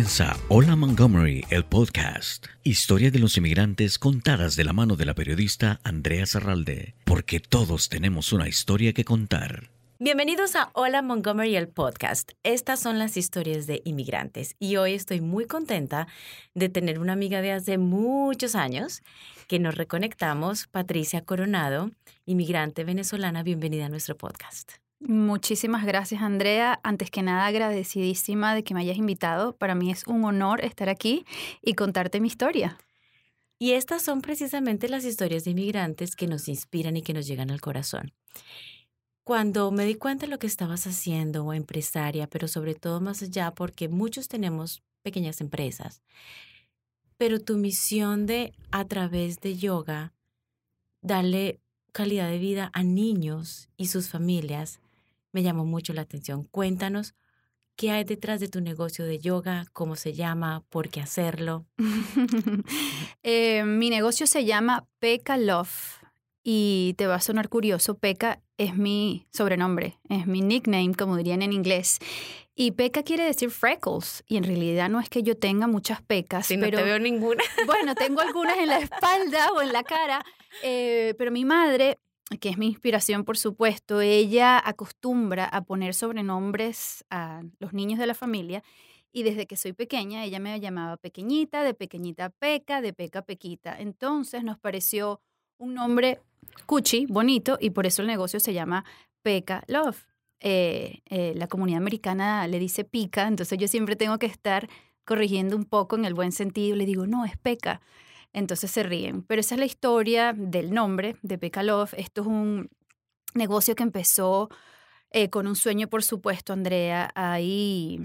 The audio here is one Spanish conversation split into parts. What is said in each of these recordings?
Comienza Hola Montgomery, el podcast. Historia de los inmigrantes contadas de la mano de la periodista Andrea Zarralde, porque todos tenemos una historia que contar. Bienvenidos a Hola Montgomery, el podcast. Estas son las historias de inmigrantes y hoy estoy muy contenta de tener una amiga de hace muchos años que nos reconectamos, Patricia Coronado, inmigrante venezolana. Bienvenida a nuestro podcast. Muchísimas gracias, Andrea. Antes que nada, agradecidísima de que me hayas invitado. Para mí es un honor estar aquí y contarte mi historia. Y estas son precisamente las historias de inmigrantes que nos inspiran y que nos llegan al corazón. Cuando me di cuenta de lo que estabas haciendo, o empresaria, pero sobre todo más allá, porque muchos tenemos pequeñas empresas, pero tu misión de, a través de yoga, darle calidad de vida a niños y sus familias, me llamó mucho la atención. Cuéntanos qué hay detrás de tu negocio de yoga, cómo se llama, por qué hacerlo. Eh, mi negocio se llama Pekka Love y te va a sonar curioso, Pekka es mi sobrenombre, es mi nickname, como dirían en inglés. Y peca quiere decir freckles. Y en realidad no es que yo tenga muchas pecas. Sí, pero, no te veo ninguna. Bueno, tengo algunas en la espalda o en la cara. Eh, pero mi madre que es mi inspiración, por supuesto, ella acostumbra a poner sobrenombres a los niños de la familia y desde que soy pequeña ella me llamaba pequeñita, de pequeñita peca, de peca pequita. Entonces nos pareció un nombre cuchi, bonito, y por eso el negocio se llama Peca Love. Eh, eh, la comunidad americana le dice pica, entonces yo siempre tengo que estar corrigiendo un poco en el buen sentido. Le digo, no, es peca. Entonces se ríen. Pero esa es la historia del nombre de Pekalov. Esto es un negocio que empezó eh, con un sueño, por supuesto, Andrea. Hay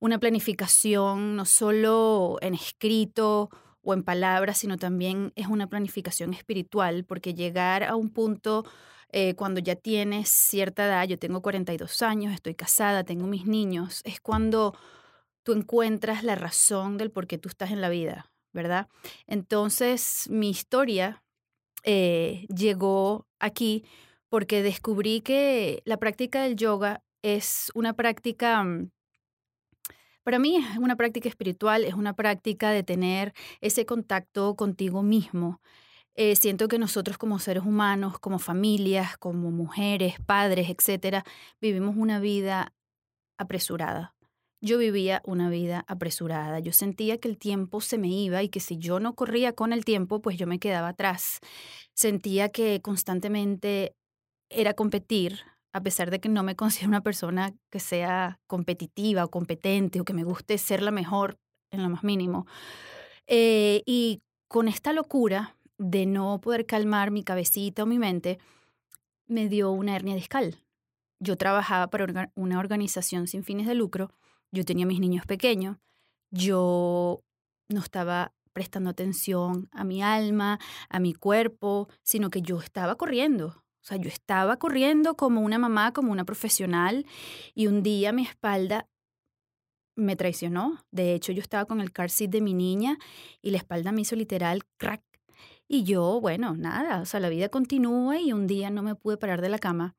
una planificación no solo en escrito o en palabras, sino también es una planificación espiritual, porque llegar a un punto eh, cuando ya tienes cierta edad, yo tengo 42 años, estoy casada, tengo mis niños, es cuando tú encuentras la razón del por qué tú estás en la vida. Entonces, mi historia eh, llegó aquí porque descubrí que la práctica del yoga es una práctica, mm, para mí es una práctica espiritual, es una práctica de tener ese contacto contigo mismo. Eh, siento que nosotros como seres humanos, como familias, como mujeres, padres, etcétera, vivimos una vida apresurada yo vivía una vida apresurada. Yo sentía que el tiempo se me iba y que si yo no corría con el tiempo, pues yo me quedaba atrás. Sentía que constantemente era competir, a pesar de que no me considero una persona que sea competitiva o competente o que me guste ser la mejor en lo más mínimo. Eh, y con esta locura de no poder calmar mi cabecita o mi mente, me dio una hernia discal. Yo trabajaba para una organización sin fines de lucro yo tenía mis niños pequeños, yo no estaba prestando atención a mi alma, a mi cuerpo, sino que yo estaba corriendo. O sea, yo estaba corriendo como una mamá, como una profesional, y un día mi espalda me traicionó. De hecho, yo estaba con el car seat de mi niña y la espalda me hizo literal crack. Y yo, bueno, nada, o sea, la vida continúa y un día no me pude parar de la cama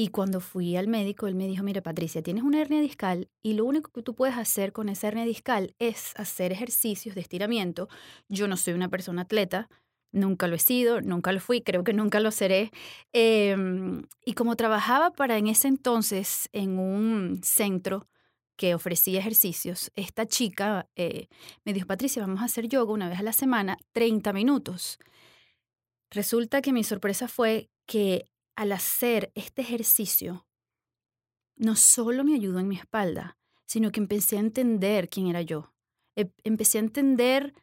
y cuando fui al médico, él me dijo, mire Patricia, tienes una hernia discal y lo único que tú puedes hacer con esa hernia discal es hacer ejercicios de estiramiento. Yo no soy una persona atleta, nunca lo he sido, nunca lo fui, creo que nunca lo seré. Em, y como trabajaba para en ese entonces en un centro que ofrecía ejercicios, esta chica eh, me dijo, Patricia, vamos a hacer yoga una vez a la semana, 30 minutos. Resulta que mi sorpresa fue que al hacer este ejercicio, no solo me ayudó en mi espalda, sino que empecé a entender quién era yo. E, empecé a entender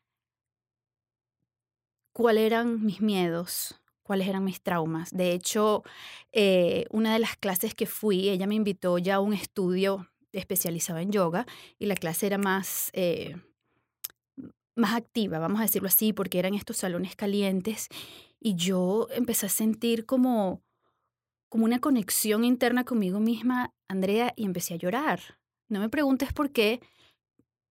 cuáles eran mis miedos, cuáles eran mis traumas. De hecho, eh, una de las clases que fui, ella me invitó ya a un estudio especializado en yoga y la clase era más, eh, más activa, vamos a decirlo así, porque eran estos salones calientes y yo empecé a sentir como como una conexión interna conmigo misma, Andrea, y empecé a llorar. No me preguntes por qué,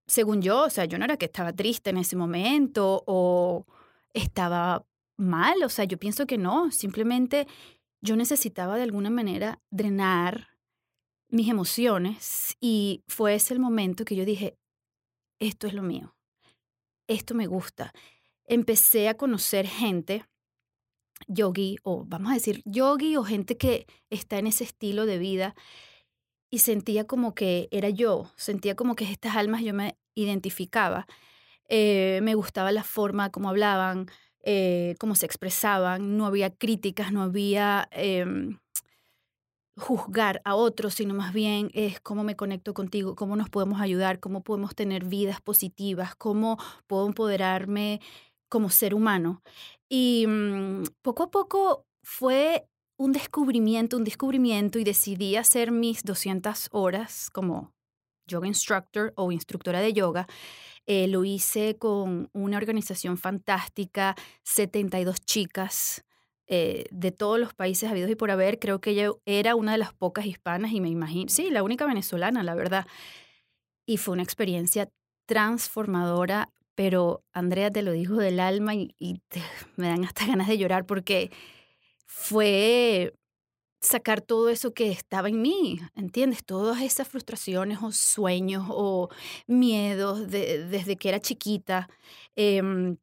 según yo, o sea, yo no era que estaba triste en ese momento o estaba mal, o sea, yo pienso que no, simplemente yo necesitaba de alguna manera drenar mis emociones y fue ese el momento que yo dije, esto es lo mío, esto me gusta. Empecé a conocer gente, yogi, o vamos a decir yogi o gente que está en ese estilo de vida y sentía como que era yo, sentía como que estas almas yo me identificaba. Eh, me gustaba la forma como hablaban, eh, cómo se expresaban, no había críticas, no había em, juzgar a otros, sino más bien es cómo me conecto contigo, cómo nos podemos ayudar, cómo podemos tener vidas positivas, cómo puedo empoderarme como ser humano. Y mm, poco a poco fue un descubrimiento, un descubrimiento y decidí hacer mis 200 horas como yoga instructor o instructora de yoga. Eh, lo hice con una organización fantástica, 72 chicas eh, de todos los países habidos y por haber. Creo que ella era una de las pocas hispanas y me imagino, sí, la única venezolana, la verdad. Y fue una experiencia transformadora, pero Andrea te lo dijo del alma y, me dan hasta ganas de llorar porque fue sacar todo eso que estaba en mí, ¿entiendes? Todas esas frustraciones o sueños o miedos desde que era chiquita. Em,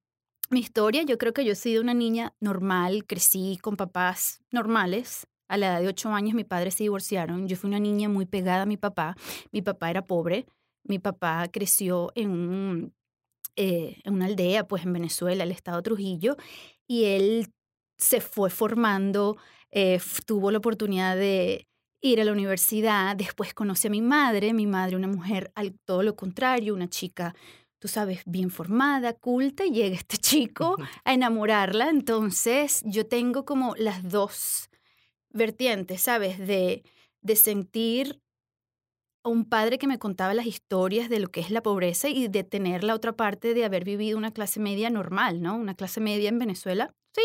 mi historia, yo creo que yo he sido una niña normal, crecí con papás normales. A la edad de ocho años mi padre se divorciaron. Yo fui una niña muy pegada a mi papá. Mi papá era pobre. Mi papá creció en, eh, en una aldea, pues en Venezuela, el estado Trujillo, y él se fue formando, eh, tuvo la oportunidad de ir a la universidad, después conocí a mi madre, mi madre una mujer al todo lo contrario, una chica tú sabes, bien formada, culta, y llega este chico a enamorarla. Entonces yo tengo como las dos vertientes, ¿sabes? De, de sentir un padre que me contaba las historias de lo que es la pobreza y de tener la otra parte de haber vivido una clase media normal, ¿no? Una clase media en Venezuela, sí,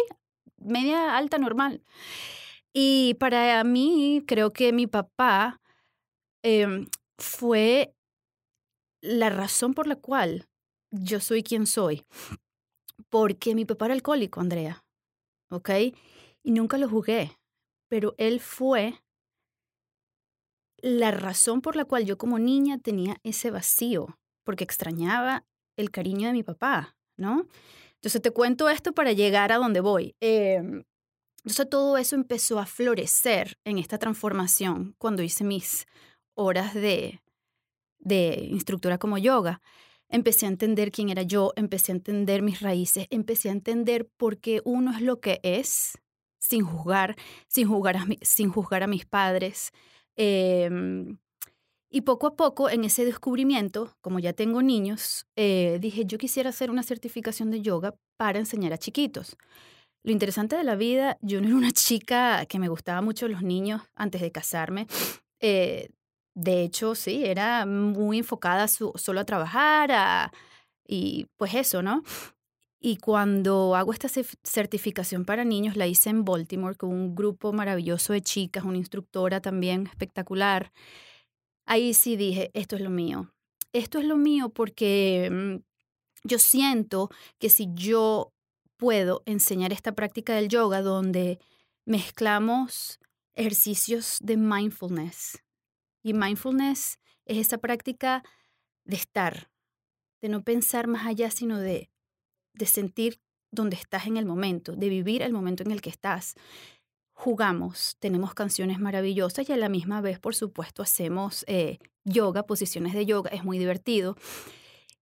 media alta normal. Y para mí, creo que mi papá em, fue la razón por la cual yo soy quien soy. Porque mi papá era alcohólico, Andrea. ¿Ok? Y nunca lo jugué. Pero él fue la razón por la cual yo como niña tenía ese vacío. Porque extrañaba el cariño de mi papá, ¿no? Entonces te cuento esto para llegar a donde voy. Em, entonces todo eso empezó a florecer en esta transformación cuando hice mis horas de, de instructora como yoga, empecé a entender quién era yo, empecé a entender mis raíces, empecé a entender por qué uno es lo que es, sin juzgar, sin juzgar a, sin juzgar a mis padres. Em, y poco a poco, en ese descubrimiento, como ya tengo niños, eh, dije, yo quisiera hacer una certificación de yoga para enseñar a chiquitos. Lo interesante de la vida, yo no era una chica que me gustaba mucho los niños antes de casarme. Eh, de hecho, sí, era muy enfocada solo a trabajar y pues eso, ¿no? Y cuando hago esta certificación para niños, la hice en Baltimore con un grupo maravilloso de chicas, una instructora también espectacular. Ahí sí dije, esto es lo mío. Esto es lo mío porque mm, yo siento que si yo puedo enseñar esta práctica del yoga donde mezclamos ejercicios de mindfulness, y mindfulness es esa práctica de estar, de no pensar más allá, sino de, de sentir donde estás en el momento, de vivir el momento en el que estás. Jugamos, tenemos canciones maravillosas y a la misma vez, por supuesto, hacemos eh, yoga, posiciones de yoga, es muy divertido.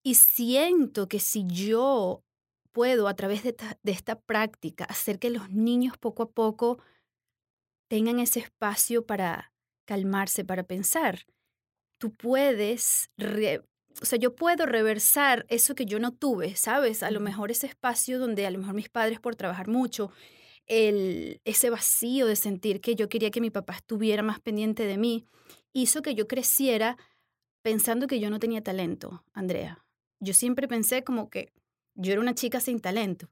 Y siento que si yo puedo a través de esta práctica hacer que los niños poco a poco tengan ese espacio para calmarse para pensar. Tú puedes, o sea, yo puedo reversar eso que yo no tuve, ¿sabes? A lo mejor ese espacio donde a lo mejor mis padres por trabajar mucho, el, ese vacío de sentir que yo quería que mi papá estuviera más pendiente de mí, hizo que yo creciera pensando que yo no tenía talento, Andrea. Yo siempre pensé como que yo era una chica sin talento.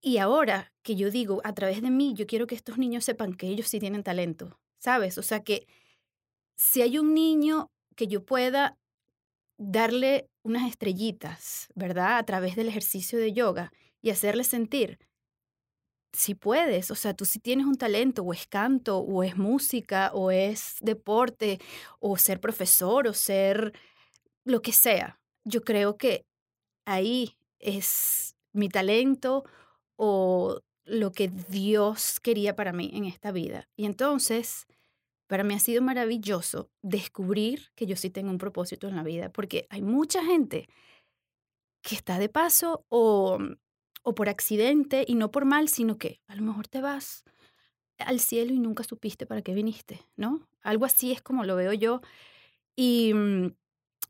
Y ahora que yo digo, a través de mí, yo quiero que estos niños sepan que ellos sí tienen talento, ¿sabes? O sea que si hay un niño que yo pueda darle unas estrellitas, ¿verdad? A través del ejercicio de yoga y hacerle sentir, si puedes, o sea, tú si tienes un talento, o es canto, o es música, o es deporte, o ser profesor, o ser lo que sea. yo creo que ahí es mi talento o lo que Dios quería para mí en esta vida. Y entonces, para mí ha sido maravilloso descubrir que yo sí tengo un propósito en la vida, porque hay mucha gente que está de paso o, o por accidente y no por mal, sino que a lo mejor te vas al cielo y nunca supiste para qué viniste, ¿no? Algo así es como lo veo yo. Y mm,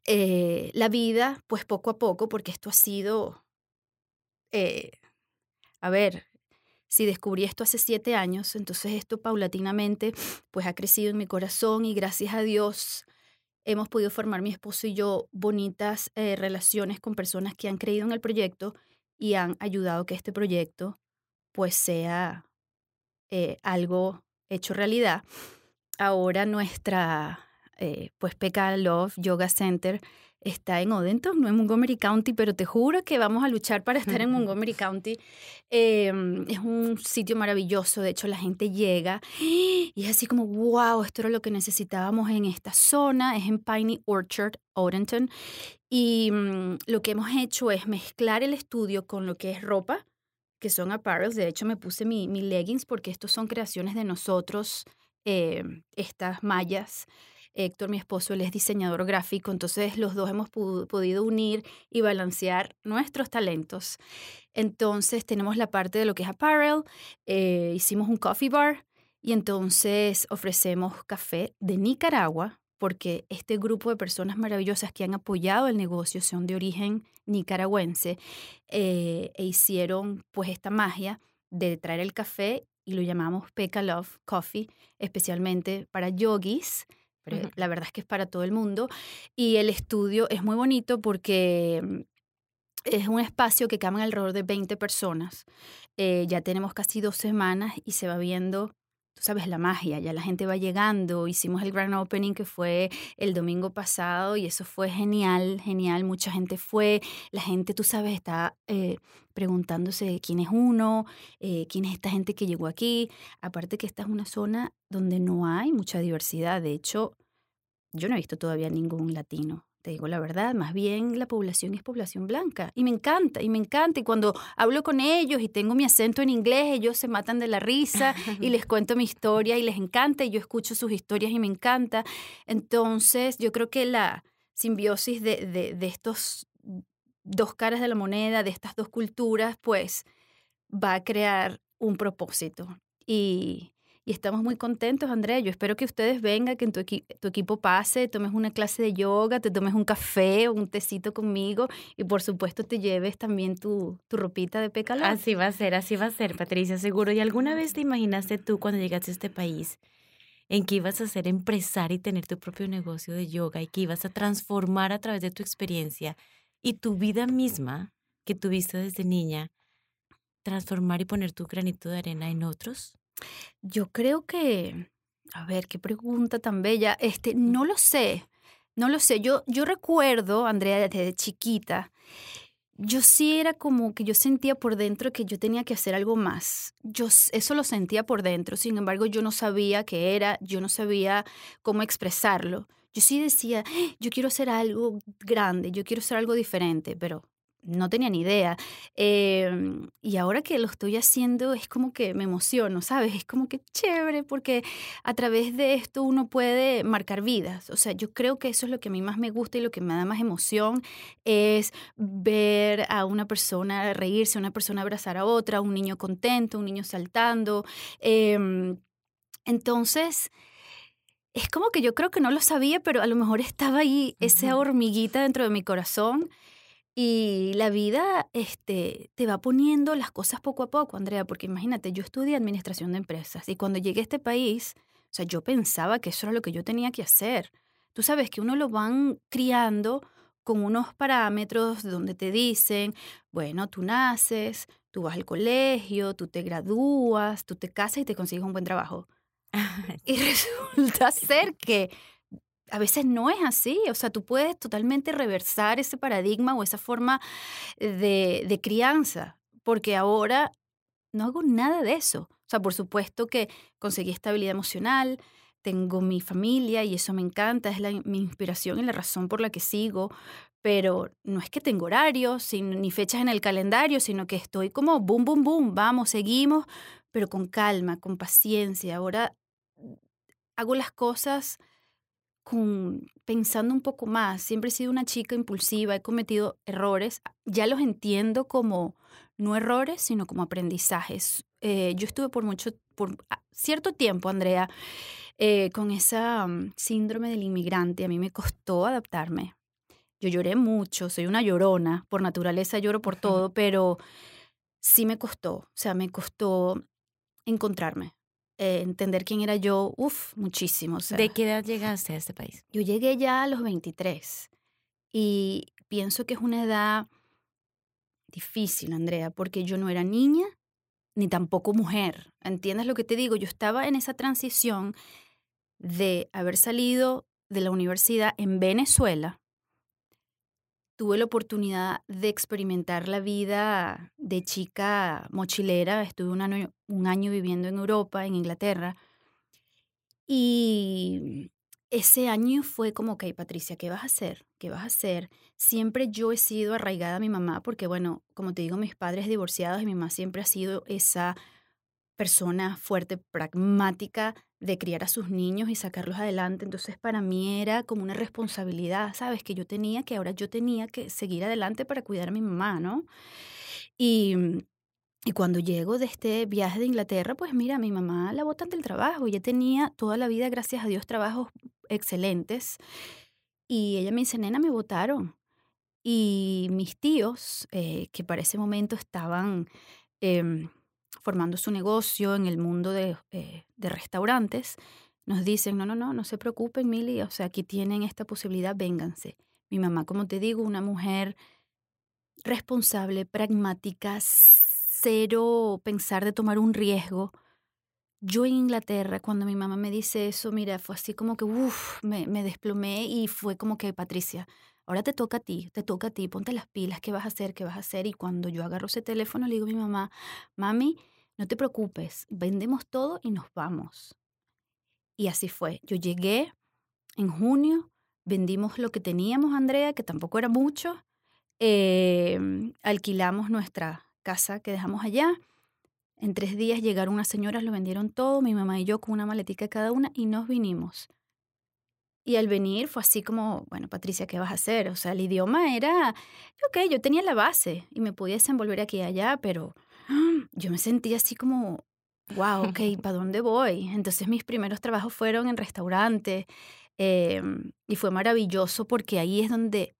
eh, la vida, pues poco a poco, porque esto ha sido, eh, a ver, si descubrí esto hace siete años, entonces esto paulatinamente, pues ha crecido en mi corazón y gracias a Dios hemos podido formar mi esposo y yo bonitas eh, relaciones con personas que han creído en el proyecto y han ayudado que este proyecto pues sea algo hecho realidad. Ahora nuestra eh, pues Pekka Love Yoga Center está en Odenton, no en Montgomery County, pero te juro que vamos a luchar para estar en Montgomery County. Em, es un sitio maravilloso, de hecho la gente llega y es así como, wow, esto era lo que necesitábamos en esta zona, es en Piney Orchard, Odenton, y mm, lo que hemos hecho es mezclar el estudio con lo que es ropa, que son apparels, de hecho me puse mi, mi leggings porque estos son creaciones de nosotros, em, estas mallas. Héctor, mi esposo, él es diseñador gráfico, entonces los dos hemos podido unir y balancear nuestros talentos. Entonces tenemos la parte de lo que es apparel, eh, hicimos un coffee bar y entonces ofrecemos café de Nicaragua, porque este grupo de personas maravillosas que han apoyado el negocio son de origen nicaragüense eh, e hicieron pues esta magia de traer el café y lo llamamos Pekka Love Coffee, especialmente para yogis la verdad es que es para todo el mundo. Y el estudio es muy bonito porque mm, es un espacio que caben alrededor de 20 personas. Eh, ya tenemos casi dos semanas y se va viendo tú sabes, la magia, ya la gente va llegando. Hicimos el grand opening que fue el domingo pasado y eso fue genial, genial. Mucha gente fue, la gente, tú sabes, está eh, preguntándose quién es uno, eh, quién es esta gente que llegó aquí. Aparte que esta es una zona donde no hay mucha diversidad. De hecho, yo no he visto todavía ningún latino te digo la verdad, más bien la población es población blanca. Y me encanta, y me encanta. Y cuando hablo con ellos y tengo mi acento en inglés, ellos se matan de la risa y les cuento mi historia y les encanta. Y yo escucho sus historias y me encanta. Entonces, yo creo que la simbiosis de, de, de estos dos caras de la moneda, de estas dos culturas, pues va a crear un propósito. Y, y estamos muy contentos, Andrea. Yo espero que ustedes vengan, que tu, equipo pase, tomes una clase de yoga, te tomes un café o un tecito conmigo y por supuesto te lleves también tu, tu ropita de pecado. Así va a ser, así va a ser, Patricia, seguro. ¿Y alguna vez te imaginaste tú cuando llegaste a este país en que ibas a ser empresaria y tener tu propio negocio de yoga y que ibas a transformar a través de tu experiencia y tu vida misma que tuviste desde niña, transformar y poner tu granito de arena en otros? Yo creo que, a ver, qué pregunta tan bella. Este, no lo sé, no lo sé. Yo, yo recuerdo, Andrea, desde chiquita, yo sí era como que yo sentía por dentro que yo tenía que hacer algo más. Yo eso lo sentía por dentro, sin embargo yo no sabía qué era, yo no sabía cómo expresarlo. Yo sí decía, yo quiero hacer algo grande, yo quiero hacer algo diferente, pero no tenía ni idea. Em, y ahora que lo estoy haciendo es como que me emociono, ¿sabes? Es como que chévere porque a través de esto uno puede marcar vidas. O sea, yo creo que eso es lo que a mí más me gusta y lo que me da más emoción es ver a una persona reírse, a una persona abrazar a otra, un niño contento, un niño saltando. Em, entonces... Es como que yo creo que no lo sabía, pero a lo mejor estaba ahí esa hormiguita dentro de mi corazón y la vida este, te va poniendo las cosas poco a poco, Andrea, porque imagínate, yo estudié administración de empresas y cuando llegué a este país, o sea, yo pensaba que eso era lo que yo tenía que hacer. Tú sabes que uno lo van criando con unos parámetros donde te dicen, bueno, tú naces, tú vas al colegio, tú te gradúas, tú te casas y te consigues un buen trabajo. y resulta ser que a veces no es así, o sea, tú puedes totalmente reversar ese paradigma o esa forma de, de crianza, porque ahora no hago nada de eso. O sea, por supuesto que conseguí estabilidad emocional, tengo mi familia y eso me encanta, es la, mi inspiración y la razón por la que sigo, pero no es que tengo horarios ni fechas en el calendario, sino que estoy como boom, boom, boom, vamos, seguimos, pero con calma, con paciencia. Ahora hago las cosas con, pensando un poco más. Siempre he sido una chica impulsiva, he cometido errores. Ya los entiendo como no errores, sino como aprendizajes. Eh, yo estuve por mucho, por cierto tiempo, Andrea, eh, con esa mm, síndrome del inmigrante. A mí me costó adaptarme. Yo lloré mucho, soy una llorona, por naturaleza lloro por todo, pero sí me costó, o sea, me costó encontrarme, eh, entender quién era yo, uff, muchísimo. ¿De qué edad llegaste a este país? Yo llegué ya a los 23 y pienso que es una edad difícil, Andrea, porque yo no era niña ni tampoco mujer. ¿Entiendes lo que te digo? Yo estaba en esa transición de haber salido de la universidad en Venezuela, tuve la oportunidad de experimentar la vida de chica mochilera. Estuve un año, viviendo en Europa, en Inglaterra. Y ese año fue como, ok, Patricia, ¿qué vas a hacer? ¿Qué vas a hacer? Siempre yo he sido arraigada a mi mamá porque, bueno, como te digo, mis padres divorciados y mi mamá siempre ha sido esa persona fuerte, pragmática, de criar a sus niños y sacarlos adelante. Entonces para mí era como una responsabilidad, ¿sabes? Que yo tenía, que ahora yo tenía que seguir adelante para cuidar a mi mamá, ¿no? Y, y cuando llego de este viaje de Inglaterra, pues mira, mi mamá la botan del trabajo. Ella tenía toda la vida, gracias a Dios, trabajos excelentes. Y ella me dice, nena, me votaron. Y mis tíos, eh, que para ese momento estaban... Em, formando su negocio en el mundo de, eh, de restaurantes, nos dicen, no, no, no, no se preocupen, Mili, o sea, aquí tienen esta posibilidad, vénganse. Mi mamá, como te digo, una mujer responsable, pragmática, cero pensar de tomar un riesgo. Yo en Inglaterra, cuando mi mamá me dice eso, mira, fue así como que, uff, me, me desplomé y fue como que, Patricia, ahora te toca a ti, te toca a ti, ponte las pilas, ¿qué vas a hacer? ¿Qué vas a hacer? Y cuando yo agarro ese teléfono, le digo a mi mamá, mami, no te preocupes, vendemos todo y nos vamos. Y así fue. Yo llegué en junio, vendimos lo que teníamos, Andrea, que tampoco era mucho, em, alquilamos nuestra casa que dejamos allá. En tres días llegaron unas señoras, lo vendieron todo, mi mamá y yo con una maletica cada una y nos vinimos. Y al venir fue así como, bueno, Patricia, ¿qué vas a hacer? O sea, el idioma era, ok, yo tenía la base y me podía desenvolver aquí y allá, pero yo me sentía así como, wow, ok, ¿para dónde voy? Entonces mis primeros trabajos fueron en restaurantes em, y fue maravilloso porque ahí es donde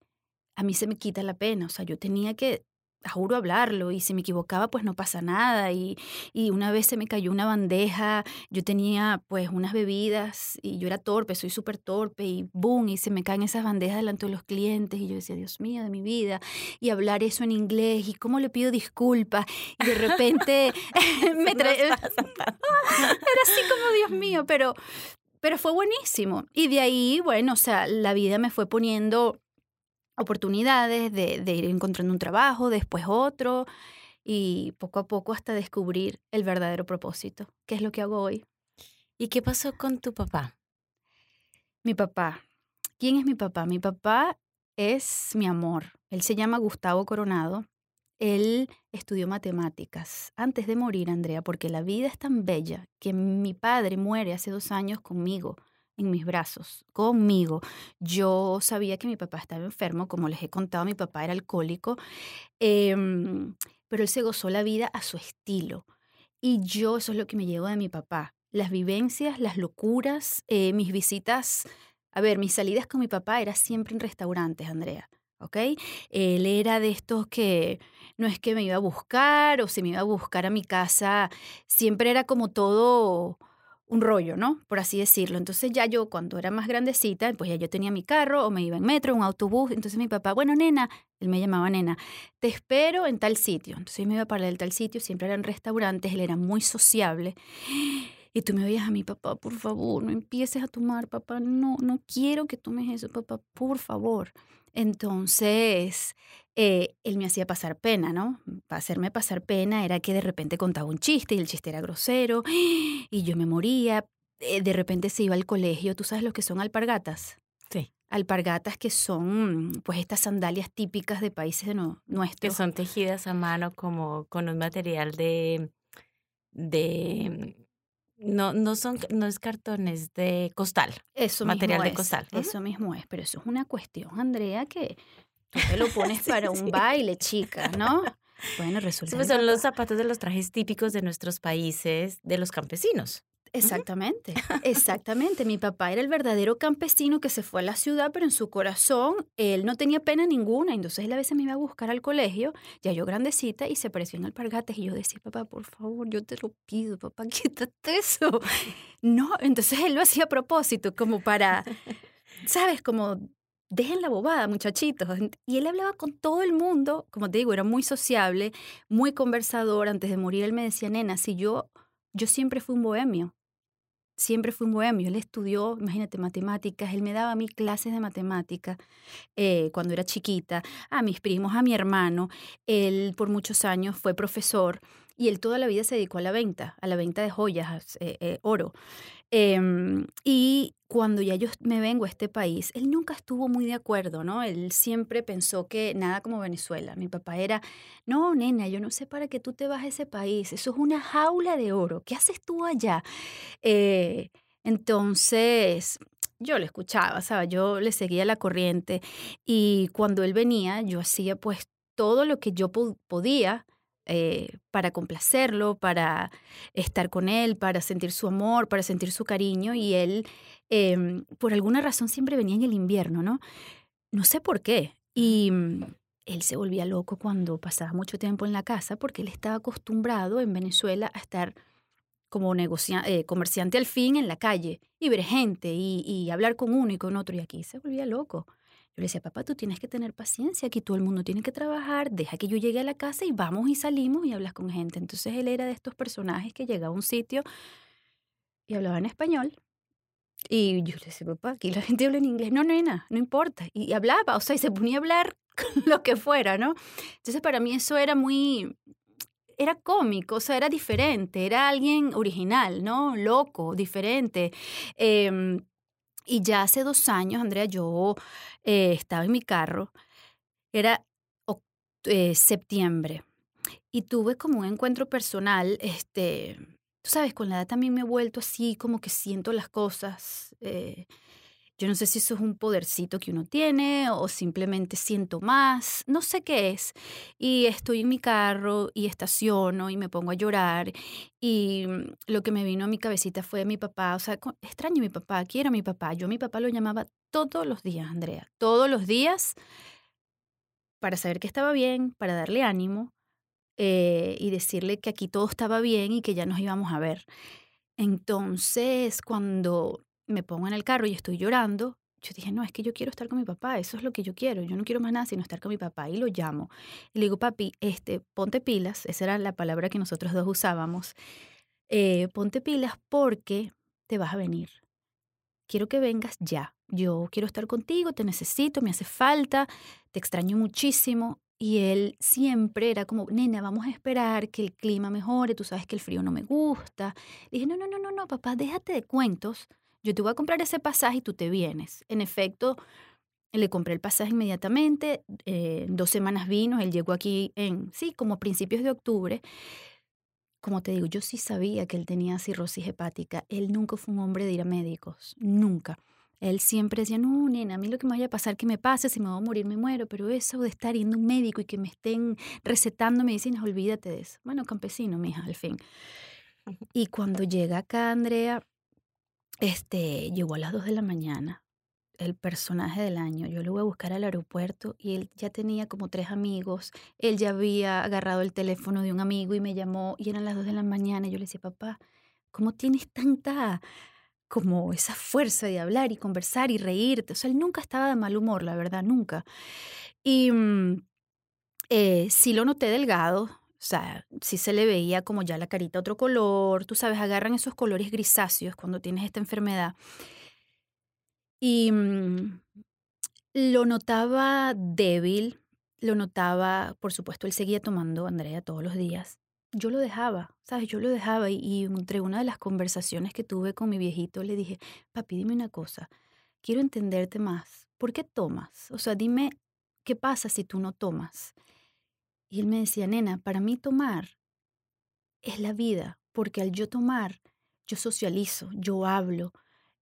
a mí se me quita la pena. O sea, yo tenía que juro hablarlo y si me equivocaba pues no pasa nada y, y, una vez se me cayó una bandeja, yo tenía pues unas bebidas y yo era torpe, soy súper torpe y boom y se me caen esas bandejas delante de los clientes y yo decía, Dios mío, de mi vida y hablar eso en inglés y cómo le pido disculpas y de repente me trae... era así como Dios mío, pero, pero fue buenísimo y de ahí, bueno, o sea, la vida me fue poniendo oportunidades de, de, ir encontrando un trabajo, después otro, y poco a poco hasta descubrir el verdadero propósito, que es lo que hago hoy. ¿Y qué pasó con tu papá? Mi papá. ¿Quién es mi papá? Mi papá es mi amor. Él se llama Gustavo Coronado. Él estudió matemáticas antes de morir, Andrea, porque la vida es tan bella que mi padre muere hace dos años conmigo en mis brazos, conmigo. Yo sabía que mi papá estaba enfermo, como les he contado, mi papá era alcohólico, em, pero él se gozó la vida a su estilo. Y yo, eso es lo que me llevo de mi papá. Las vivencias, las locuras, eh, mis visitas, a ver, mis salidas con mi papá eran siempre en restaurantes, Andrea. ¿ok? Él era de estos que no es que me iba a buscar o se me iba a buscar a mi casa, siempre era como todo un rollo, ¿no? Por así decirlo. Entonces ya yo cuando era más grandecita, pues ya yo tenía mi carro o me iba en metro, un autobús. Entonces mi papá, bueno, nena, él me llamaba nena, te espero en tal sitio. Entonces me iba para el tal sitio, siempre eran restaurantes, él era muy sociable. Y tú me oías a mi papá, por favor, no empieces a tomar, papá, no, no quiero que tomes eso, papá, por favor. Entonces, eh, él me hacía pasar pena, ¿no? Para hacerme pasar pena era que de repente contaba un chiste y el chiste era grosero y yo me moría. Eh, de repente se iba al colegio, ¿tú sabes lo que son alpargatas? Sí. alpargatas que son pues estas sandalias típicas de países de no, nuestros. Que son tejidas a mano como con un material de, de no, no son, no es cartones de costal. Eso material mismo de es, costal. Eso mismo es, pero eso es una cuestión, Andrea, que tú te lo pones para un baile, chica, ¿no? Bueno, resulta. Pues que son los zapatos de los trajes típicos de nuestros países, de los campesinos. Exactamente, exactamente. Mi papá era el verdadero campesino que se fue a la ciudad, pero en su corazón él no tenía pena ninguna. Entonces él a veces me iba a buscar al colegio, ya yo grandecita, y se pareció en alpargates. Y yo decía, papá, por favor, yo te lo pido, papá, quítate eso. No, entonces él lo hacía a propósito, como para, ¿sabes? Como, dejen la bobada, muchachitos. Y él hablaba con todo el mundo, como te digo, era muy sociable, muy conversador. Antes de morir él me decía, nena, si yo, yo siempre fui un bohemio siempre fue un bohemio. Él estudió, imagínate, matemáticas. Él me daba a mí clases de matemáticas eh, cuando era chiquita, a mis primos, a mi hermano. Él por muchos años fue profesor y él toda la vida se dedicó a la venta, a la venta de joyas, eh, eh, oro. Em, y cuando ya yo me vengo a este país, él nunca estuvo muy de acuerdo, ¿no? Él siempre pensó que nada como Venezuela. Mi papá era, no, nena, yo no sé para qué tú te vas a ese país. Eso es una jaula de oro. ¿Qué haces tú allá? Eh, entonces, yo le escuchaba, ¿sabes? Yo le seguía la corriente y cuando él venía, yo hacía pues todo lo que yo po- podía eh, para complacerlo, para estar con él, para sentir su amor, para sentir su cariño y él, em, por alguna razón, siempre venía en el invierno, ¿no? No sé por qué. Y mm, él se volvía loco cuando pasaba mucho tiempo en la casa porque él estaba acostumbrado en Venezuela a estar como eh, comerciante al fin en la calle y ver gente y hablar con uno y con otro y aquí se volvía loco. Yo le decía, papá, tú tienes que tener paciencia, aquí todo el mundo tiene que trabajar, deja que yo llegue a la casa y vamos y salimos y hablas con gente. Entonces él era de estos personajes que llegaba a un sitio y hablaba en español. Y yo le decía, papá, aquí la gente habla en inglés. No, nena, no importa. Y hablaba, o sea, y se ponía a hablar lo que fuera, ¿no? Entonces para mí eso era muy, era cómico, o sea, era diferente, era alguien original, ¿no? Loco, diferente. Em, y ya hace dos años, Andrea, yo eh, estaba en mi carro, era eh, septiembre, y tuve como un encuentro personal, este, tú sabes, con la edad también me he vuelto así, como que siento las cosas. eh, yo no sé si eso es un podercito que uno tiene o simplemente siento más, no sé qué es. Y estoy en mi carro y estaciono y me pongo a llorar. Y mm, lo que me vino a mi cabecita fue mi papá. O sea, extraño a mi papá, quiero a mi papá. Yo a mi papá lo llamaba todos los días, Andrea. Todos los días para saber que estaba bien, para darle ánimo eh, y decirle que aquí todo estaba bien y que ya nos íbamos a ver. Entonces, cuando me pongo en el carro y estoy llorando, yo dije, no, es que yo quiero estar con mi papá, eso es lo que yo quiero, yo no quiero más nada sino estar con mi papá. Y lo llamo. Y le digo, papi, este, ponte pilas, esa era la palabra que nosotros dos usábamos. eh, ponte pilas porque te vas a venir. Quiero que vengas ya. Yo quiero estar contigo, te necesito, me hace falta, te extraño muchísimo. Y él siempre era como, nena, vamos a esperar que el clima mejore, tú sabes que el frío no me gusta. Dije, no, no, no, no, no, papá, déjate de cuentos. Yo te voy a comprar ese pasaje y tú te vienes. En efecto, le compré el pasaje inmediatamente. eh, dos semanas vino. Él llegó aquí en, sí, como a principios de octubre. Como te digo, yo sí sabía que él tenía cirrosis hepática. Él nunca fue un hombre de ir a médicos. Nunca. Él siempre decía, no, nena, a mí lo que me vaya a pasar, que me pase, si me voy a morir, me muero. Pero eso de estar yendo a un médico y que me estén recetando medicinas, olvídate de eso. Bueno, campesino, mija, al fin. Y cuando llega acá, Andrea, este, llegó a las 2 de la mañana, el personaje del año. Yo lo voy a buscar al aeropuerto y él ya tenía como tres amigos. Él ya había agarrado el teléfono de un amigo y me llamó y eran las 2 de la mañana. Y yo le decía, papá, ¿cómo tienes tanta como esa fuerza de hablar y conversar y reírte? O sea, él nunca estaba de mal humor, la verdad, nunca. Y mm, eh, sí lo noté delgado, o sea, sí se le veía como ya la carita otro color, tú sabes, agarran esos colores grisáceos cuando tienes esta enfermedad. Y mm, lo notaba débil, lo notaba, por supuesto, él seguía tomando Andrea todos los días. Yo lo dejaba, ¿sabes? Yo lo dejaba y, y entre una de las conversaciones que tuve con mi viejito le dije, papi, dime una cosa, quiero entenderte más. ¿por qué tomas? O sea, dime, ¿qué pasa si tú no tomas? Y él me decía, nena, para mí tomar es la vida, porque al yo tomar, yo socializo, yo hablo,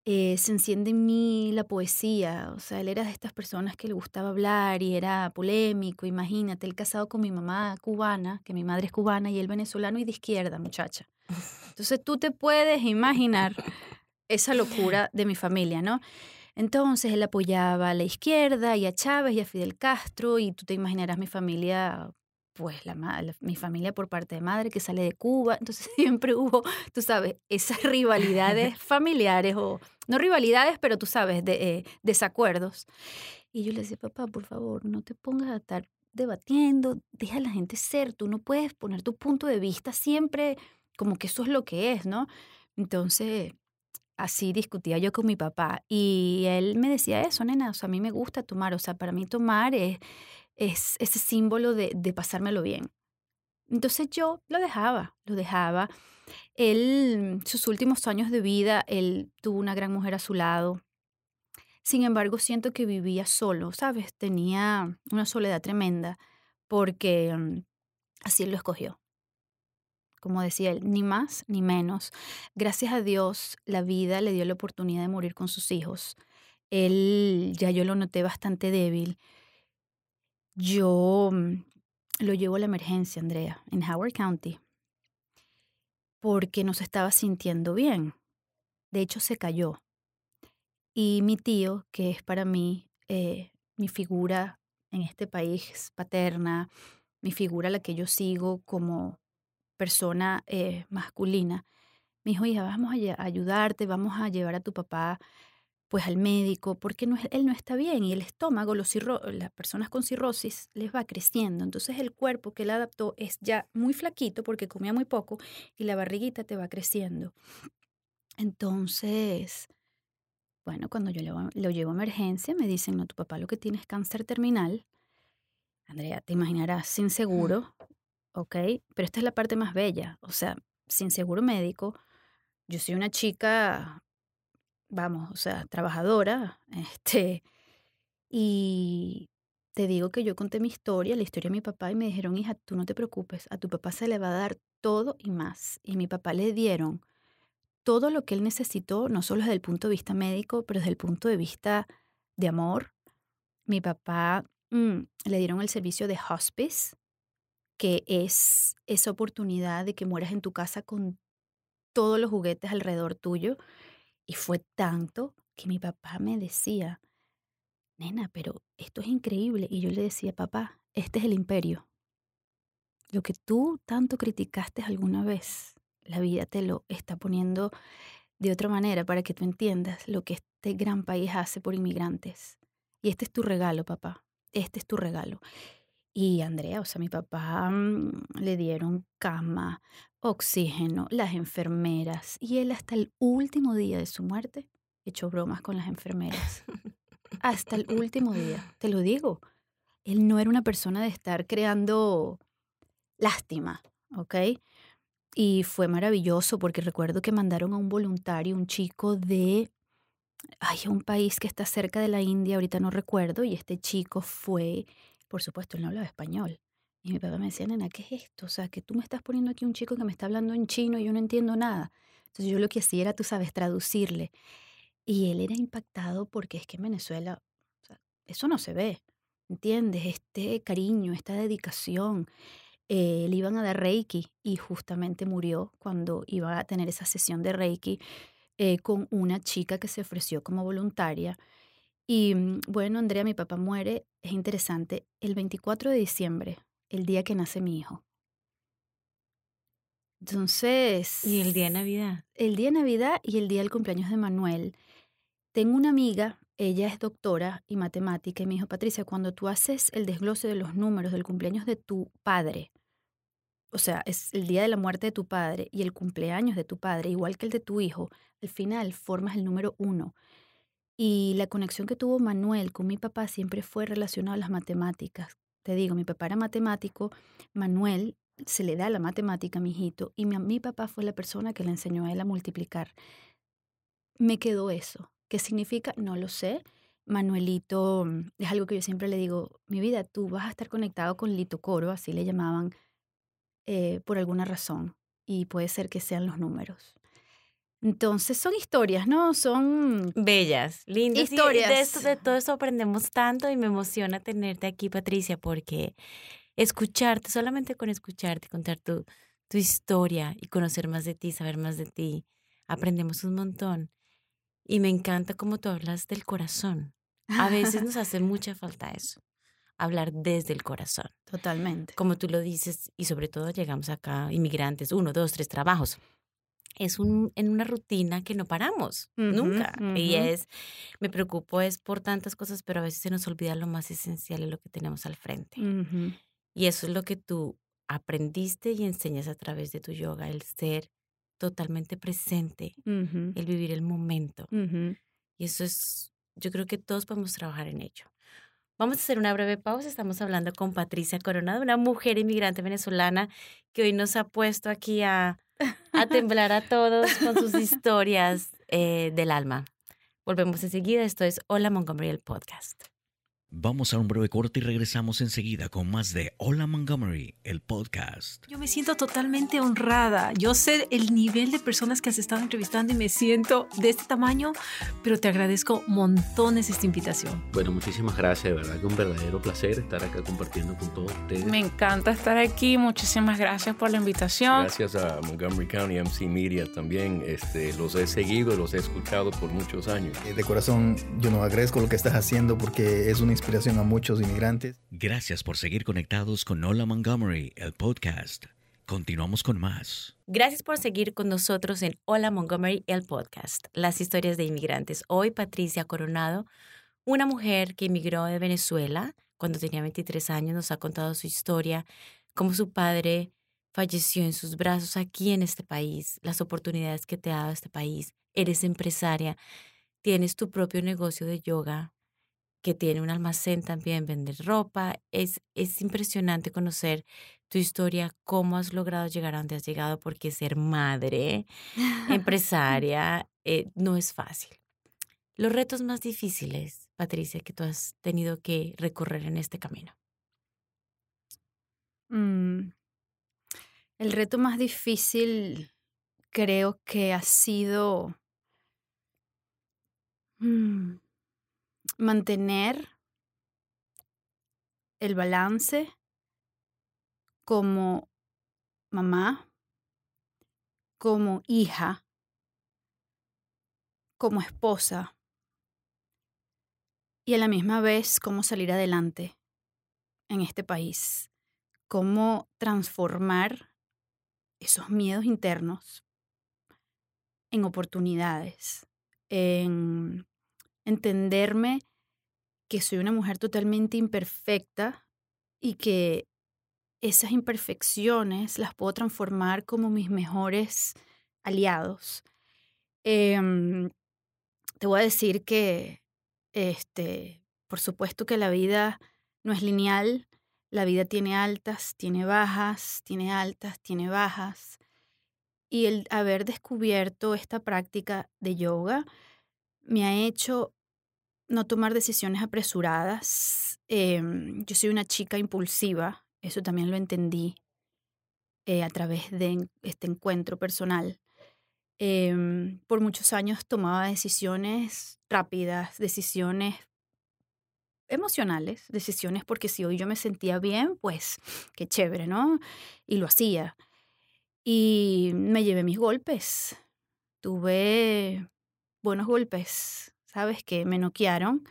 eh, se enciende en mí la poesía. O sea, él era de estas personas que le gustaba hablar y era polémico. Imagínate, él casado con mi mamá cubana, que mi madre es cubana, y él venezolano y de izquierda, muchacha. Entonces tú te puedes imaginar esa locura de mi familia, ¿no? Entonces él apoyaba a la izquierda y a Chávez y a Fidel Castro y tú te imaginarás mi familia pues la, mi familia por parte de madre que sale de Cuba, entonces siempre hubo, tú sabes, esas rivalidades familiares o no rivalidades, pero tú sabes, de, eh, desacuerdos. Y yo le decía, papá, por favor, no te pongas a estar debatiendo, deja a la gente ser, tú no puedes poner tu punto de vista siempre como que eso es lo que es, ¿no? Entonces, así discutía yo con mi papá y él me decía eso, nena, o sea, a mí me gusta tomar, o sea, para mí tomar es es ese símbolo de, de pasármelo bien. Entonces yo lo dejaba, lo dejaba. Él, sus últimos años de vida, él tuvo una gran mujer a su lado. Sin embargo, siento que vivía solo, ¿sabes? Tenía una soledad tremenda porque mm, así lo escogió. Como decía él, ni más ni menos. Gracias a Dios, la vida le dio la oportunidad de morir con sus hijos. Él, ya yo lo noté bastante débil yo mm, lo llevo a la emergencia, Andrea, en Howard County, porque no se estaba sintiendo bien. De hecho, se cayó. Y mi tío, que es para mí eh, mi figura en este país paterna, mi figura la que yo sigo como persona eh, masculina, me dijo, hija, vamos a ayudarte, vamos a llevar a tu papá pues al médico, porque no, él no está bien y el estómago, los las personas con cirrosis les va creciendo. Entonces el cuerpo que él adaptó es ya muy flaquito porque comía muy poco y la barriguita te va creciendo. Entonces, bueno, cuando yo lo, lo llevo a emergencia me dicen, no, tu papá lo que tiene es cáncer terminal. Andrea, te imaginarás, sin seguro, ¿ok? Pero esta es la parte más bella, o sea, sin seguro médico. Yo soy una chica vamos, o sea, trabajadora, este, y te digo que yo conté mi historia, la historia de mi papá, y me dijeron, hija, tú no te preocupes, a tu papá se le va a dar todo y más. Y mi papá le dieron todo lo que él necesitó, no solo desde el punto de vista médico, pero desde el punto de vista de amor. Mi papá mm, le dieron el servicio de hospice, que es esa oportunidad de que mueras en tu casa con todos los juguetes alrededor tuyo. Y fue tanto que mi papá me decía, nena, pero esto es increíble. Y yo le decía, papá, este es el imperio. Lo que tú tanto criticaste alguna vez, la vida te lo está poniendo de otra manera para que tú entiendas lo que este gran país hace por inmigrantes. Y este es tu regalo, papá. Este es tu regalo. Y Andrea, o sea, mi papá mm, le dieron cama, oxígeno, las enfermeras. Y él hasta el último día de su muerte echó bromas con las enfermeras. hasta el último día, te lo digo. Él no era una persona de estar creando lástima, ¿ok? Y fue maravilloso porque recuerdo que mandaron a un voluntario, un chico de, ay, un país que está cerca de la India, ahorita no recuerdo, y este chico fue, por supuesto, él no hablaba español, y mi papá me decía, nena, ¿qué es esto? O sea, que tú me estás poniendo aquí un chico que me está hablando en chino y yo no entiendo nada. Entonces yo lo que hacía era, tú sabes, traducirle. Y él era impactado porque es que en Venezuela, eso no se ve, ¿entiendes? Este cariño, esta dedicación. Eh, le iban a dar Reiki y justamente murió cuando iba a tener esa sesión de Reiki eh, con una chica que se ofreció como voluntaria. Y mm, bueno, Andrea, mi papá muere, es interesante, el 24 de diciembre el día que nace mi hijo. Entonces... ¿Y el día de Navidad? El día de Navidad y el día del cumpleaños de Manuel. Tengo una amiga, ella es doctora y matemática, y me dijo, Patricia, cuando tú haces el desglose de los números del cumpleaños de tu padre, o sea, es el día de la muerte de tu padre y el cumpleaños de tu padre, igual que el de tu hijo, al final formas el número uno. Y la conexión que tuvo Manuel con mi papá siempre fue relacionada a las matemáticas. Te digo, mi papá era matemático, Manuel se le da la matemática a mi hijito y mi, papá fue la persona que le enseñó a él a multiplicar. Me quedó eso. ¿Qué significa? No lo sé. Manuelito, mm, es algo que yo siempre le digo, mi vida, tú vas a estar conectado con Lito Coro, así le llamaban, eh, por alguna razón, y puede ser que sean los números. Entonces son historias, ¿no? Son bellas, lindas. Historias. de, esto, de todo eso aprendemos tanto y me emociona tenerte aquí, Patricia, porque escucharte, solamente con escucharte, contar tu, tu historia y conocer más de ti, saber más de ti, aprendemos un montón. Y me encanta cómo tú hablas del corazón. A veces nos hace mucha falta eso, hablar desde el corazón. Totalmente. Como tú lo dices, y sobre todo llegamos acá, inmigrantes, uno, dos, tres trabajos. Es un, en una rutina que no paramos, nunca. Y es, me preocupo es por tantas cosas, pero a veces se nos olvida lo más esencial y lo que tenemos al frente. Y eso es lo que tú aprendiste y enseñas a través de tu yoga, el ser totalmente presente, el vivir el momento. Y eso es, yo creo que todos podemos trabajar en ello. Vamos a hacer una breve pausa. Estamos hablando con Patricia Coronado, una mujer inmigrante venezolana que hoy nos ha puesto aquí a, a temblar a todos con sus historias eh, del alma. Volvemos enseguida. Esto es Hola Montgomery, el podcast. Vamos a un breve corte y regresamos enseguida con más de Hola Montgomery, el podcast. Yo me siento totalmente honrada. Yo sé el nivel de personas que has estado entrevistando y me siento de este tamaño, pero te agradezco montones esta invitación. Bueno, muchísimas gracias. De verdad que un verdadero placer estar acá compartiendo con todos ustedes. Me encanta estar aquí. Muchísimas gracias por la invitación. Gracias a Montgomery County MC Media también. Este, los he seguido, los he escuchado por muchos años. De corazón, yo no agradezco lo que estás haciendo porque es una inspiración a muchos inmigrantes. Gracias por seguir conectados con Hola Montgomery, el podcast. Continuamos con más. Gracias por seguir con nosotros en Hola Montgomery, el podcast, las historias de inmigrantes. Hoy Patricia Coronado, una mujer que emigró de Venezuela cuando tenía 23 años, nos ha contado su historia, cómo su padre falleció en sus brazos aquí en este país, las oportunidades que te ha dado este país. Eres empresaria, tienes tu propio negocio de yoga, que tiene un almacén también, vender ropa. Es, es impresionante conocer tu historia, cómo has logrado llegar a donde has llegado, porque ser madre, empresaria, eh, no es fácil. Los retos más difíciles, Patricia, que tú has tenido que recorrer en este camino. Mm, el reto más difícil creo que ha sido mm, mantener el balance como mamá, como hija, como esposa y a la misma vez cómo salir adelante en este país, cómo transformar esos miedos internos en oportunidades, en entenderme que soy una mujer totalmente imperfecta y que esas imperfecciones las puedo transformar como mis mejores aliados. Em, te voy a decir que, este, por supuesto que la vida no es lineal, la vida tiene altas, tiene bajas, tiene altas, tiene bajas. Y el haber descubierto esta práctica de yoga me ha hecho no tomar decisiones apresuradas. Em, yo soy una chica impulsiva, eso también lo entendí eh, a través de este encuentro personal. Em, por muchos años tomaba decisiones rápidas, decisiones emocionales, decisiones porque si hoy yo me sentía bien, pues qué chévere, ¿no? Y lo hacía. Y me llevé mis golpes. Tuve buenos golpes ¿sabes? Que me noquearon,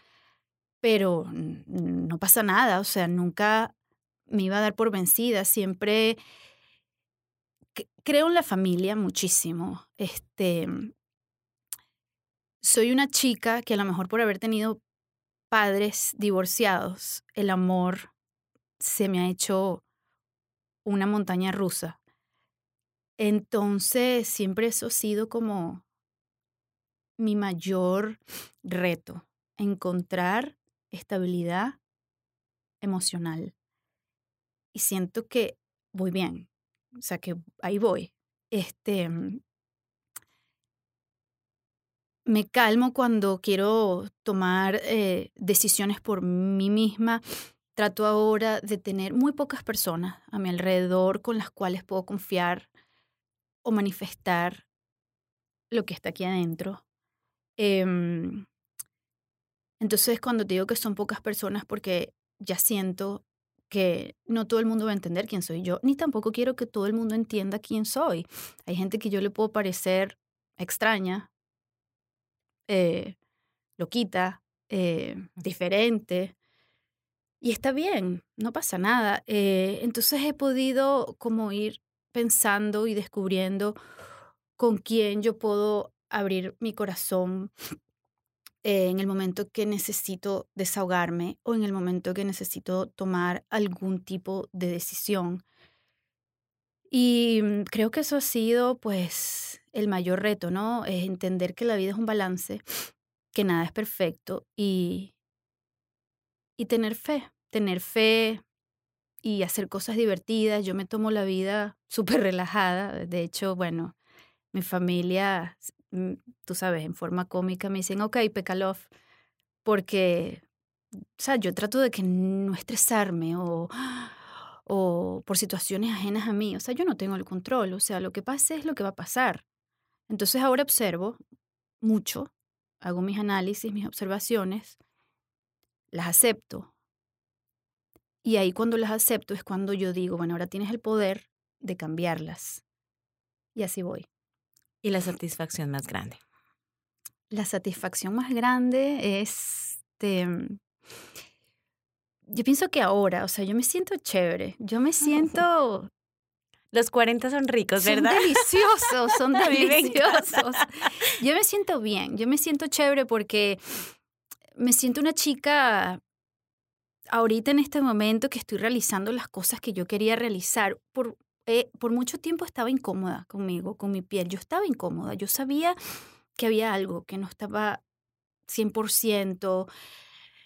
pero no pasa nada, o sea, nunca me iba a dar por vencida, siempre creo en la familia muchísimo. Este, soy una chica que a lo mejor por haber tenido padres divorciados, el amor se me ha hecho una montaña rusa. Entonces, siempre eso ha sido como mi mayor reto, encontrar estabilidad emocional. Y siento que voy bien, o sea que ahí voy. Este, me calmo cuando quiero tomar eh, decisiones por mí misma. Trato ahora de tener muy pocas personas a mi alrededor con las cuales puedo confiar o manifestar lo que está aquí adentro. Em, entonces, cuando te digo que son pocas personas, porque ya siento que no todo el mundo va a entender quién soy yo, ni tampoco quiero que todo el mundo entienda quién soy. Hay gente que yo le puedo parecer extraña, eh, loquita, eh, diferente. Y está bien, no pasa nada. Eh, entonces he podido como ir pensando y descubriendo con quién yo puedo abrir mi corazón en el momento que necesito desahogarme o en el momento que necesito tomar algún tipo de decisión. Y mm, creo que eso ha sido pues el mayor reto, ¿no? Es entender que la vida es un balance, que nada es perfecto y, y tener fe, tener fe y hacer cosas divertidas. Yo me tomo la vida súper relajada. De hecho, bueno, mi familia, tú sabes, en forma cómica me dicen, ok, Pekalov, porque, o sea, yo trato de que no estresarme o o por situaciones ajenas a mí. O sea, yo no tengo el control. O sea, lo que pase es lo que va a pasar. Entonces ahora observo mucho, hago mis análisis, mis observaciones, las acepto. Y ahí cuando las acepto es cuando yo digo, bueno, ahora tienes el poder de cambiarlas. Y así voy. ¿Y la satisfacción más grande? La satisfacción más grande es... Este, yo pienso que ahora, o sea, yo me siento chévere, yo me siento... Los 40 son ricos, ¿verdad? Son deliciosos, son deliciosos. Yo me siento bien, yo me siento chévere porque me siento una chica ahorita en este momento que estoy realizando las cosas que yo quería realizar. Por, eh, por mucho tiempo estaba incómoda conmigo, con mi piel. Yo estaba incómoda, yo sabía que había algo que no estaba 100%,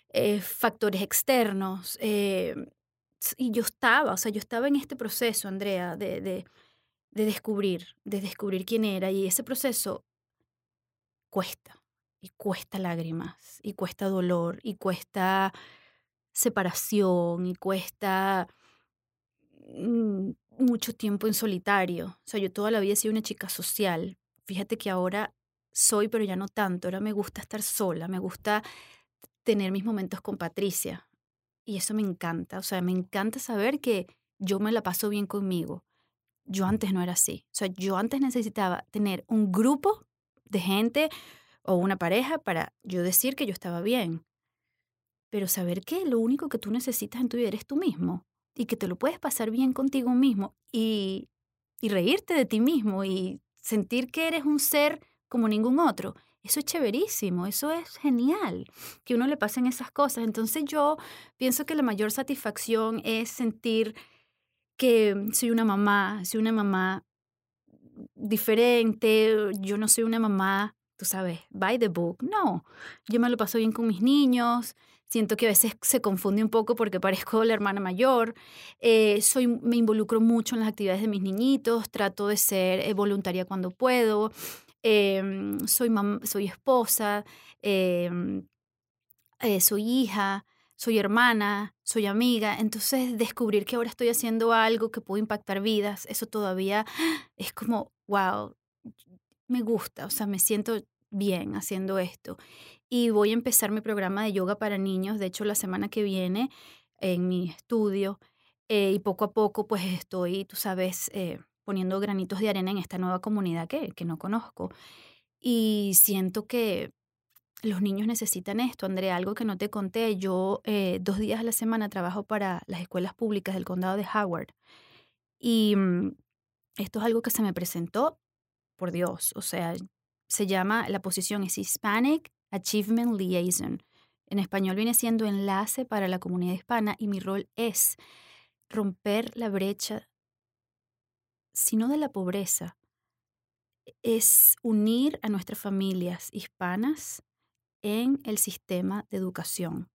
eh, factores externos. Eh, y yo estaba, o sea, yo estaba en este proceso, Andrea, de, de, de descubrir, de descubrir quién era. Y ese proceso cuesta, y cuesta lágrimas, y cuesta dolor, y cuesta separación, y cuesta mm, mucho tiempo en solitario. O sea, yo toda la vida he sido una chica social. Fíjate que ahora soy, pero ya no tanto. Ahora me gusta estar sola, me gusta tener mis momentos con Patricia. Y eso me encanta. O sea, me encanta saber que yo me la paso bien conmigo. Yo antes no era así. O sea, yo antes necesitaba tener un grupo de gente o una pareja para yo decir que yo estaba bien. Pero saber que lo único que tú necesitas en tu vida eres tú mismo y que te lo puedes pasar bien contigo mismo y, y reírte de ti mismo y sentir que eres un ser como ningún otro. Eso es chéverísimo, eso es genial, que uno le pasen esas cosas. Entonces yo pienso que la mayor satisfacción es sentir que soy una mamá, soy una mamá diferente, yo no soy una mamá, tú sabes, by the book. No, yo me lo paso bien con mis niños, siento que a veces se confunde un poco porque parezco la hermana mayor, eh, soy, me involucro mucho en las actividades de mis niñitos, trato de ser eh, voluntaria cuando puedo, Em, soy, soy esposa, em, eh, soy hija, soy hermana, soy amiga. Entonces, descubrir que ahora estoy haciendo algo que puede impactar vidas, eso todavía es como, wow, me gusta, o sea, me siento bien haciendo esto. Y voy a empezar mi programa de yoga para niños, de hecho, la semana que viene en mi estudio. Eh, y poco a poco, pues estoy, tú sabes, eh, poniendo granitos de arena en esta nueva comunidad que, que no conozco. Y siento que los niños necesitan esto. Andrea, algo que no te conté, yo eh, dos días a la semana trabajo para las escuelas públicas del condado de Howard. Y mm, esto es algo que se me presentó, por Dios, o sea, se llama, la posición es Hispanic Achievement Liaison. En español viene siendo enlace para la comunidad hispana y mi rol es romper la brecha sino de la pobreza, es unir a nuestras familias hispanas en el sistema de educación.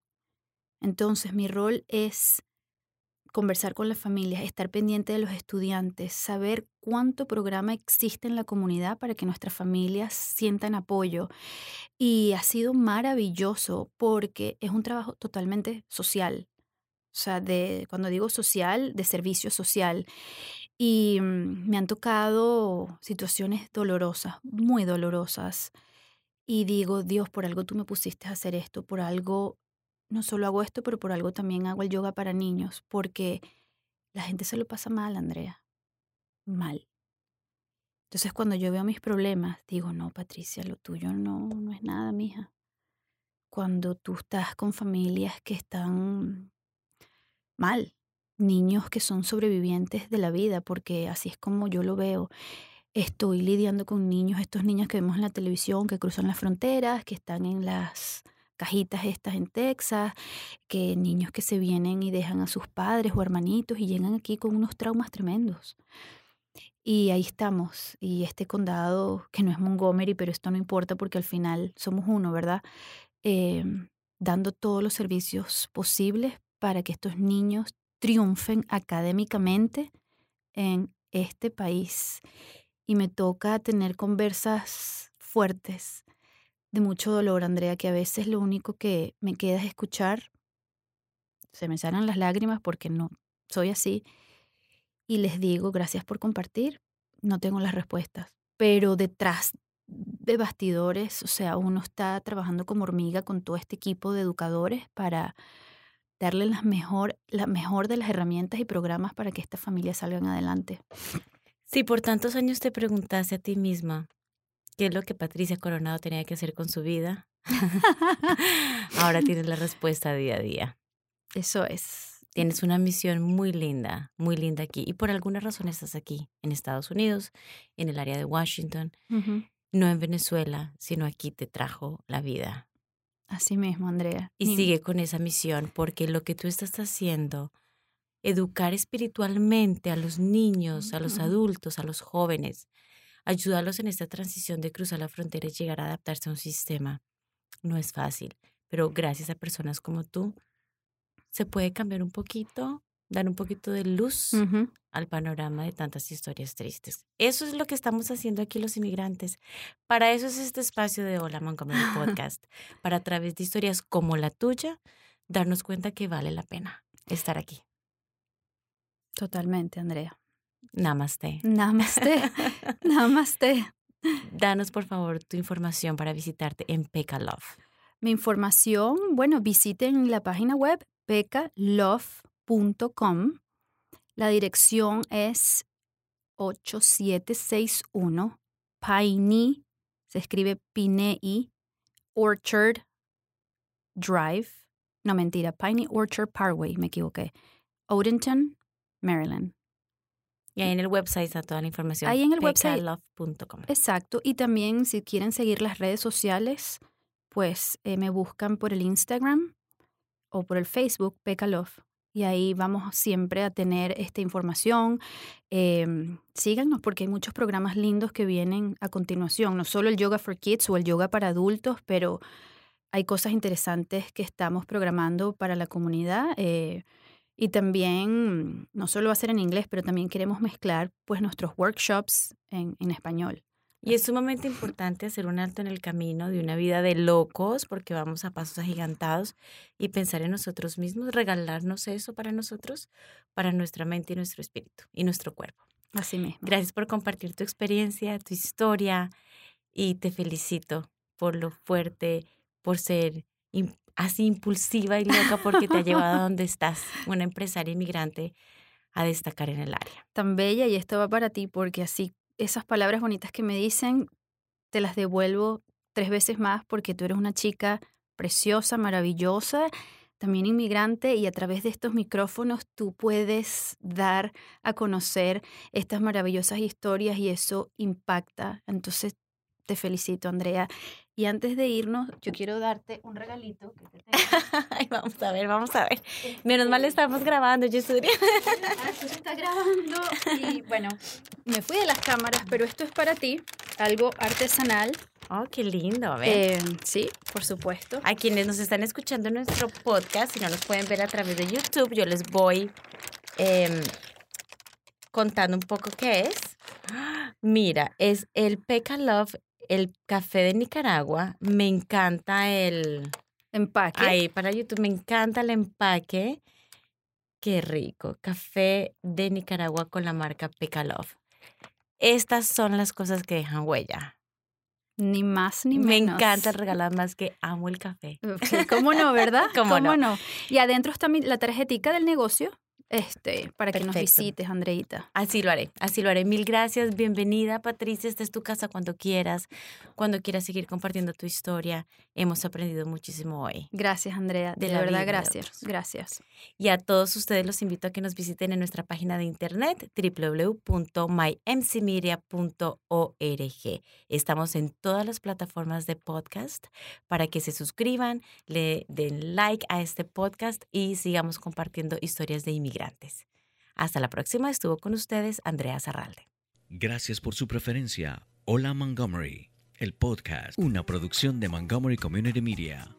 Entonces mi rol es conversar con las familias, estar pendiente de los estudiantes, saber cuánto programa existe en la comunidad para que nuestras familias sientan apoyo. Y ha sido maravilloso porque es un trabajo totalmente social. O sea, de, cuando digo social, de servicio social. Y mm, me han tocado situaciones dolorosas, muy dolorosas. Y digo, Dios, por algo tú me pusiste a hacer esto, por algo no solo hago esto, pero por algo también hago el yoga para niños, porque la gente se lo pasa mal, Andrea. Mal. Entonces cuando yo veo mis problemas, digo, no, Patricia, lo tuyo no, no es nada, mija. Cuando tú estás con familias que están mal, niños que son sobrevivientes de la vida, porque así es como yo lo veo. Estoy lidiando con niños, estos niños que vemos en la televisión, que cruzan las fronteras, que están en las cajitas estas en Texas, que niños que se vienen y dejan a sus padres o hermanitos y llegan aquí con unos traumas tremendos. Y ahí estamos. Y este condado, que no es Montgomery, pero esto no importa porque al final somos uno, ¿verdad? Em, dando todos los servicios posibles para que estos niños triunfen académicamente en este país. Y me toca tener conversas fuertes de mucho dolor, Andrea, que a veces lo único que me queda es escuchar. Se me salen las lágrimas porque no soy así. Y les digo, gracias por compartir. No tengo las respuestas. Pero detrás de bastidores, o sea, uno está trabajando como hormiga con todo este equipo de educadores para darle las mejor, la mejor de las herramientas y programas para que estas familias salgan adelante. Si por tantos años te preguntaste a ti misma, qué es lo que Patricia Coronado tenía que hacer con su vida. Ahora tienes la respuesta día a día. Eso es. Tienes una misión muy linda, muy linda aquí. Y por alguna razón estás aquí, en Estados Unidos, en el área de Washington, no en Venezuela, sino aquí te trajo la vida. Así mismo, Andrea. Y sigue con esa misión, porque lo que tú estás haciendo, educar espiritualmente a los niños, a los adultos, a los jóvenes, ayudarlos en esta transición de cruzar la frontera y llegar a adaptarse a un sistema. No es fácil, pero gracias a personas como tú, se puede cambiar un poquito, dar un poquito de luz al panorama de tantas historias tristes. Eso es lo que estamos haciendo aquí los inmigrantes. Para eso es este espacio de Hola Montgomery Podcast, para a través de historias como la tuya, darnos cuenta que vale la pena estar aquí. Totalmente, Andrea. Namaste. Namaste. Namaste. Danos, por favor, tu información para visitarte en Peca Love. Mi información, bueno, visiten la página web pecalove.com. La dirección es 8761 Piney, se escribe Piney Orchard Drive. No, mentira, Piney Orchard Parkway, me equivoqué. Odenton, Maryland. Y ahí en el website está toda la información. Ahí en el website. Love.com. Exacto. Y también si quieren seguir las redes sociales, pues eh, me buscan por el Instagram o por el Facebook, Love. Y ahí vamos siempre a tener esta información. Eh, síganos porque hay muchos programas lindos que vienen a continuación. No solo el Yoga for Kids o el Yoga para adultos, pero hay cosas interesantes que estamos programando para la comunidad. Eh, y también, no solo va a ser en inglés, pero también queremos mezclar pues nuestros workshops en, en español. Y es sumamente importante hacer un alto en el camino de una vida de locos, porque vamos a pasos agigantados y pensar en nosotros mismos, regalarnos eso para nosotros, para nuestra mente y nuestro espíritu y nuestro cuerpo. Así mismo. Gracias por compartir tu experiencia, tu historia y te felicito por lo fuerte, por ser así impulsiva y loca porque te ha llevado a donde estás, una empresaria inmigrante, a destacar en el área. Tan bella y esto va para ti porque así esas palabras bonitas que me dicen, te las devuelvo tres veces más porque tú eres una chica preciosa, maravillosa, también inmigrante y a través de estos micrófonos tú puedes dar a conocer estas maravillosas historias y eso impacta. Entonces te felicito, Andrea. Y antes de irnos, yo quiero darte un regalito que te tengo. vamos a ver, vamos a ver. Menos mal este estamos grabando, estoy... Ah, está grabando. Y bueno, me fui de las cámaras, pero esto es para ti, algo artesanal. Oh, qué lindo, a ver. Eh, sí, por supuesto. A quienes nos están escuchando en nuestro podcast, si no nos pueden ver a través de YouTube, yo les voy em, contando un poco qué es. Mira, es el Peca Love, el café de Nicaragua. Me encanta el... Empaque. Ahí para YouTube, me encanta el empaque. Qué rico. Café de Nicaragua con la marca Peca Love. Estas son las cosas que dejan huella. Ni más ni Me menos. encanta regalar más que amo el café. ¿Cómo no, verdad? ¿Cómo no? no? Y adentro está mi- la tarjetica del negocio este, para que nos visites, Andreita. Así lo haré, así lo haré. Mil gracias, bienvenida Patricia, esta es tu casa cuando quieras, cuando quieras seguir compartiendo tu historia. Hemos aprendido muchísimo hoy. Gracias, Andrea. De De, la verdad, de gracias. Gracias. Y a todos ustedes los invito a que nos visiten en nuestra página de internet www.mymcmedia.org. Estamos en todas las plataformas de podcast para que se suscriban, le den like a este podcast y sigamos compartiendo historias de Hasta la próxima, estuvo con ustedes Andrea Zarralde. Gracias por su preferencia. Hola Montgomery, el podcast, una producción de Montgomery Community Media.